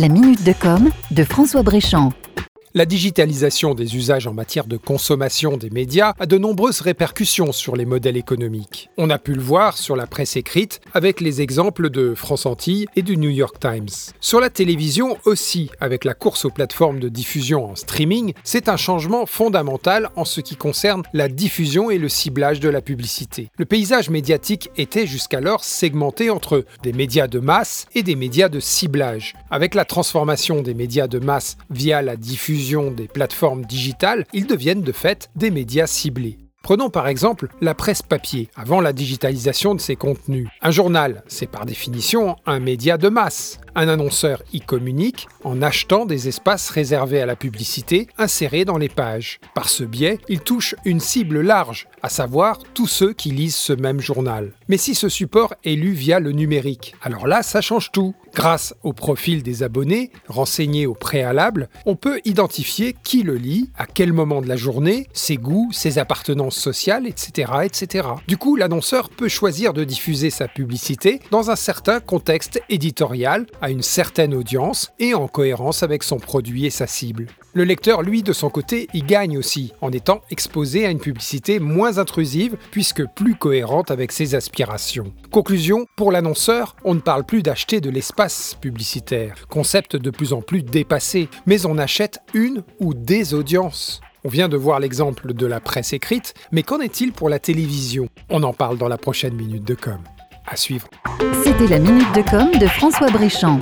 La minute de com de François Bréchamp. La digitalisation des usages en matière de consommation des médias a de nombreuses répercussions sur les modèles économiques. On a pu le voir sur la presse écrite avec les exemples de France Antilles et du New York Times. Sur la télévision aussi, avec la course aux plateformes de diffusion en streaming, c'est un changement fondamental en ce qui concerne la diffusion et le ciblage de la publicité. Le paysage médiatique était jusqu'alors segmenté entre des médias de masse et des médias de ciblage. Avec la transformation des médias de masse via la diffusion des plateformes digitales, ils deviennent de fait des médias ciblés. Prenons par exemple la presse papier, avant la digitalisation de ses contenus. Un journal, c'est par définition un média de masse. Un annonceur y communique en achetant des espaces réservés à la publicité insérés dans les pages. Par ce biais, il touche une cible large, à savoir tous ceux qui lisent ce même journal. Mais si ce support est lu via le numérique, alors là, ça change tout. Grâce au profil des abonnés, renseignés au préalable, on peut identifier qui le lit, à quel moment de la journée, ses goûts, ses appartenances sociales, etc. etc. Du coup, l'annonceur peut choisir de diffuser sa publicité dans un certain contexte éditorial à une certaine audience et en cohérence avec son produit et sa cible. Le lecteur, lui, de son côté, y gagne aussi, en étant exposé à une publicité moins intrusive, puisque plus cohérente avec ses aspirations. Conclusion, pour l'annonceur, on ne parle plus d'acheter de l'espace publicitaire, concept de plus en plus dépassé, mais on achète une ou des audiences. On vient de voir l'exemple de la presse écrite, mais qu'en est-il pour la télévision? On en parle dans la prochaine minute de com. À suivre. C'était la minute de com de François Bréchamp.